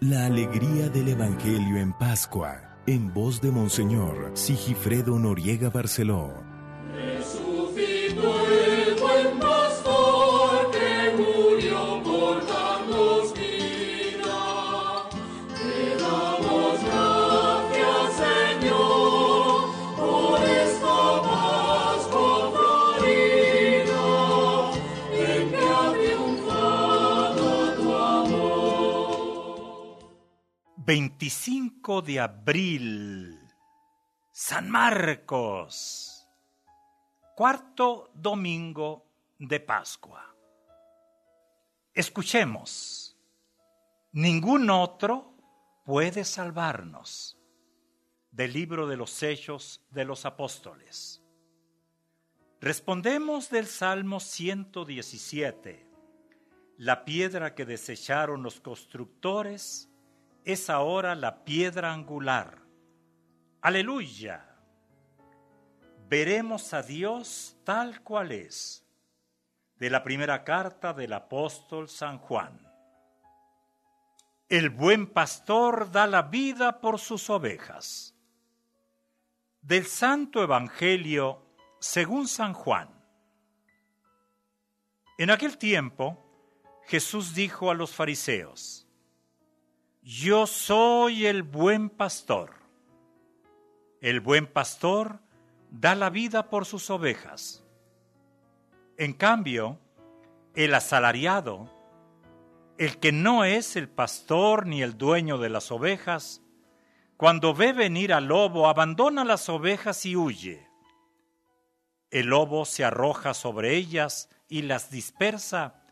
La alegría del Evangelio en Pascua, en voz de Monseñor Sigifredo Noriega Barceló. 25 de abril, San Marcos, cuarto domingo de Pascua. Escuchemos, ningún otro puede salvarnos. Del libro de los Hechos de los Apóstoles. Respondemos del Salmo 117. La piedra que desecharon los constructores es ahora la piedra angular. Aleluya. Veremos a Dios tal cual es. De la primera carta del apóstol San Juan. El buen pastor da la vida por sus ovejas. Del Santo Evangelio según San Juan. En aquel tiempo, Jesús dijo a los fariseos, yo soy el buen pastor. El buen pastor da la vida por sus ovejas. En cambio, el asalariado, el que no es el pastor ni el dueño de las ovejas, cuando ve venir al lobo, abandona las ovejas y huye. El lobo se arroja sobre ellas y las dispersa,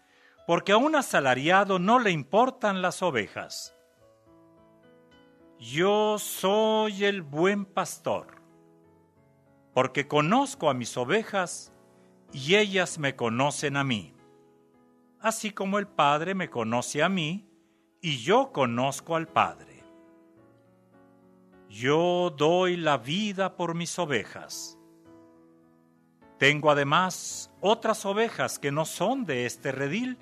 porque a un asalariado no le importan las ovejas. Yo soy el buen pastor, porque conozco a mis ovejas y ellas me conocen a mí, así como el Padre me conoce a mí y yo conozco al Padre. Yo doy la vida por mis ovejas. Tengo además otras ovejas que no son de este redil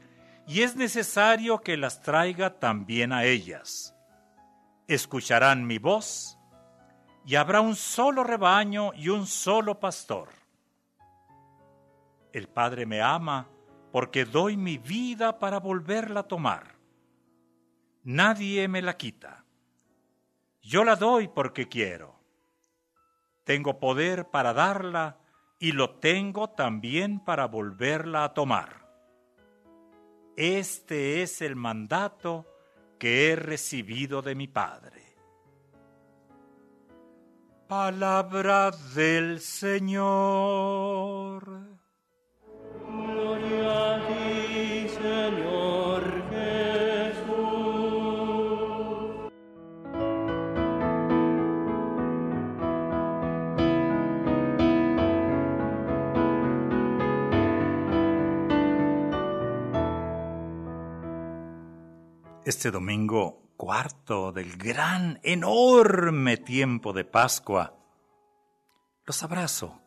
y es necesario que las traiga también a ellas escucharán mi voz, y habrá un solo rebaño y un solo pastor. El Padre me ama porque doy mi vida para volverla a tomar. Nadie me la quita. Yo la doy porque quiero. Tengo poder para darla y lo tengo también para volverla a tomar. Este es el mandato que he recibido de mi Padre. Palabra del Señor. Este domingo cuarto del gran, enorme tiempo de Pascua, los abrazo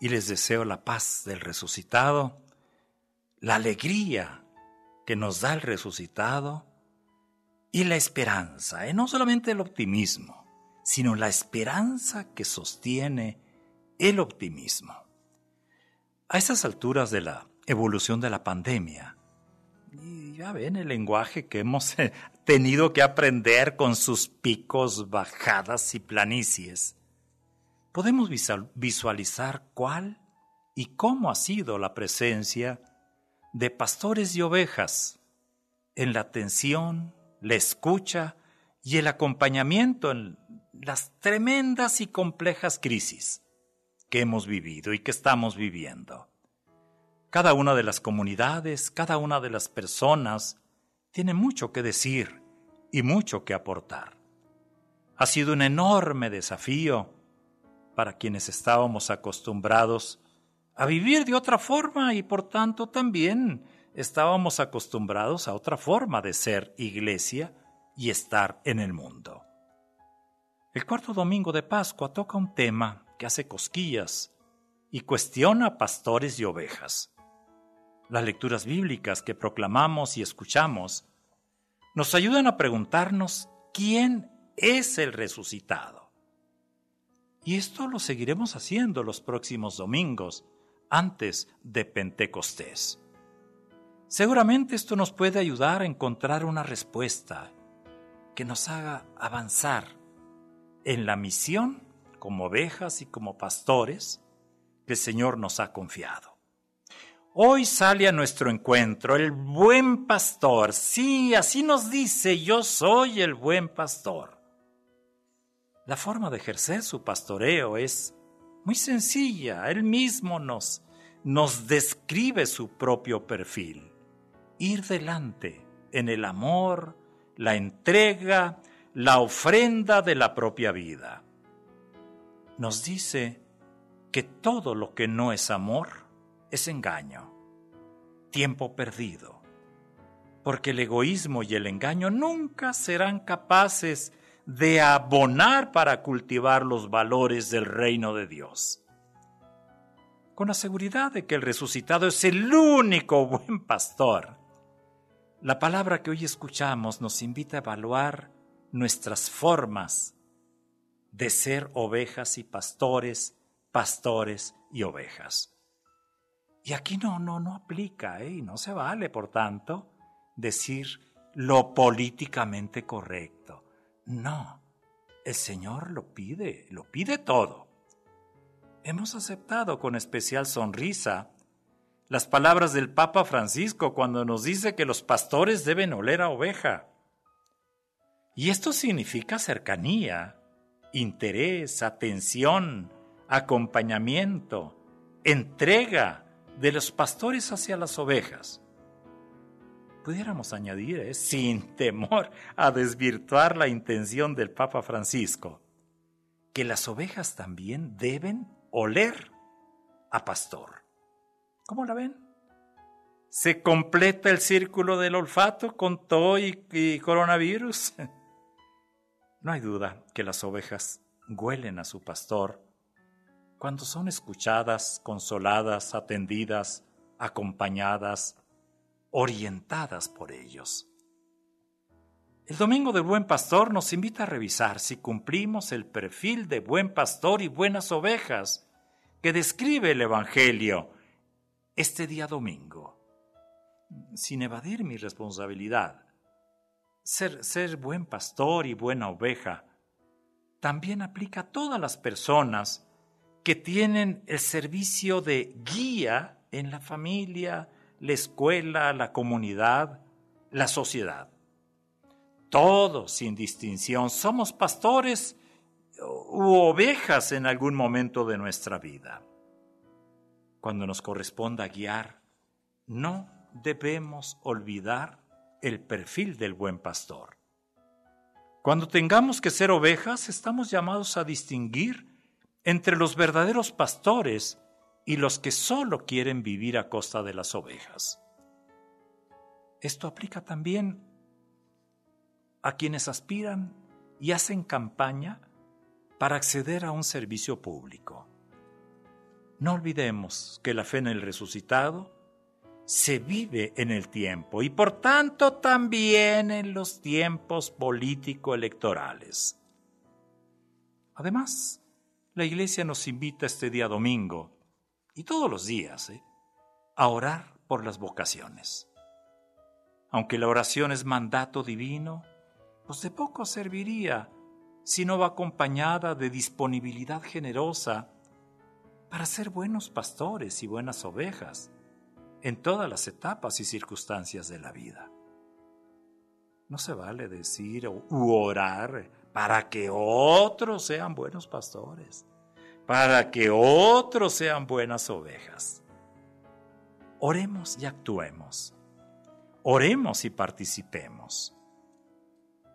y les deseo la paz del resucitado, la alegría que nos da el resucitado y la esperanza, y no solamente el optimismo, sino la esperanza que sostiene el optimismo. A estas alturas de la evolución de la pandemia, ya ven el lenguaje que hemos tenido que aprender con sus picos, bajadas y planicies, podemos visualizar cuál y cómo ha sido la presencia de pastores y ovejas en la atención, la escucha y el acompañamiento en las tremendas y complejas crisis que hemos vivido y que estamos viviendo. Cada una de las comunidades, cada una de las personas tiene mucho que decir y mucho que aportar. Ha sido un enorme desafío para quienes estábamos acostumbrados a vivir de otra forma y por tanto también estábamos acostumbrados a otra forma de ser iglesia y estar en el mundo. El cuarto domingo de Pascua toca un tema que hace cosquillas y cuestiona pastores y ovejas. Las lecturas bíblicas que proclamamos y escuchamos nos ayudan a preguntarnos quién es el resucitado. Y esto lo seguiremos haciendo los próximos domingos, antes de Pentecostés. Seguramente esto nos puede ayudar a encontrar una respuesta que nos haga avanzar en la misión como ovejas y como pastores que el Señor nos ha confiado. Hoy sale a nuestro encuentro el buen pastor. Sí, así nos dice, yo soy el buen pastor. La forma de ejercer su pastoreo es muy sencilla. Él mismo nos, nos describe su propio perfil ir delante en el amor, la entrega, la ofrenda de la propia vida. Nos dice que todo lo que no es amor es engaño, tiempo perdido, porque el egoísmo y el engaño nunca serán capaces de abonar para cultivar los valores del reino de Dios. Con la seguridad de que el resucitado es el único buen pastor, la palabra que hoy escuchamos nos invita a evaluar nuestras formas de ser ovejas y pastores, pastores y ovejas. Y aquí no, no, no aplica, ¿eh? y no se vale, por tanto, decir lo políticamente correcto. No, el Señor lo pide, lo pide todo. Hemos aceptado con especial sonrisa las palabras del Papa Francisco cuando nos dice que los pastores deben oler a oveja. Y esto significa cercanía, interés, atención, acompañamiento, entrega de los pastores hacia las ovejas. Pudiéramos añadir, ¿eh? sin temor a desvirtuar la intención del Papa Francisco, que las ovejas también deben oler a pastor. ¿Cómo la ven? ¿Se completa el círculo del olfato con todo y, coronavirus? No hay duda que las ovejas huelen a su pastor cuando son escuchadas, consoladas, atendidas, acompañadas, orientadas por ellos. El Domingo del Buen Pastor nos invita a revisar si cumplimos el perfil de buen pastor y buenas ovejas que describe el Evangelio este día domingo, sin evadir mi responsabilidad, ser, ser buen pastor y buena oveja, también aplica a todas las personas que tienen el servicio de guía en la familia, la escuela, la comunidad, la sociedad. Todos, sin distinción, somos pastores u ovejas en algún momento de nuestra vida cuando nos corresponda guiar, no debemos olvidar el perfil del buen pastor. Cuando tengamos que ser ovejas, estamos llamados a distinguir entre los verdaderos pastores y los que solo quieren vivir a costa de las ovejas. Esto aplica también a quienes aspiran y hacen campaña para acceder a un servicio público. No olvidemos que la fe en el resucitado se vive en el tiempo y por tanto también en los tiempos político-electorales. Además, la Iglesia nos invita este día domingo y todos los días ¿eh? a orar por las vocaciones. Aunque la oración es mandato divino, pues de poco serviría si no va acompañada de disponibilidad generosa para ser buenos pastores y buenas ovejas en todas las etapas y circunstancias de la vida. No se vale decir u orar para que otros sean buenos pastores, para que otros sean buenas ovejas. Oremos y actuemos. Oremos y participemos.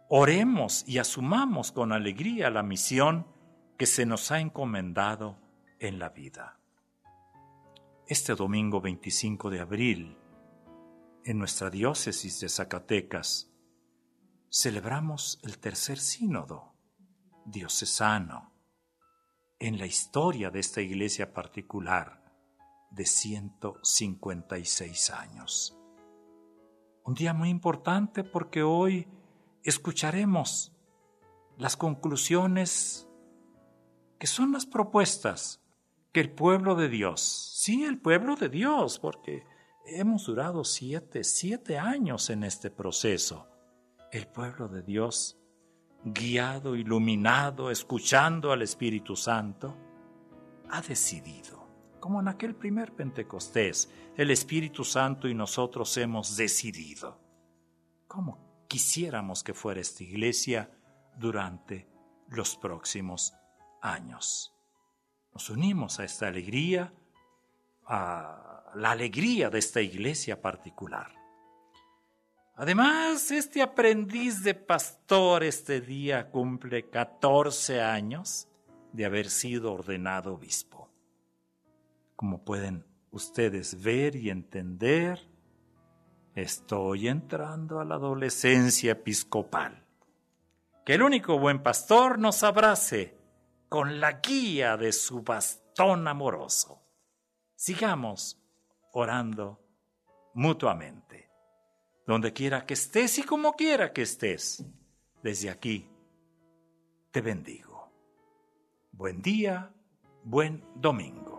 Oremos y asumamos con alegría la misión que se nos ha encomendado en la vida. Este domingo 25 de abril, en nuestra diócesis de Zacatecas, celebramos el tercer sínodo diocesano en la historia de esta iglesia particular de 156 años. Un día muy importante porque hoy escucharemos las conclusiones que son las propuestas que el pueblo de Dios, sí, el pueblo de Dios, porque hemos durado siete, siete años en este proceso. El pueblo de Dios, guiado, iluminado, escuchando al Espíritu Santo, ha decidido, como en aquel primer Pentecostés, el Espíritu Santo y nosotros hemos decidido. ¿Cómo quisiéramos que fuera esta iglesia durante los próximos años? Nos unimos a esta alegría, a la alegría de esta iglesia particular. Además, este aprendiz de pastor este día cumple 14 años de haber sido ordenado obispo. Como pueden ustedes ver y entender, estoy entrando a la adolescencia episcopal. Que el único buen pastor nos abrace con la guía de su bastón amoroso. Sigamos orando mutuamente. Donde quiera que estés y como quiera que estés, desde aquí te bendigo. Buen día, buen domingo.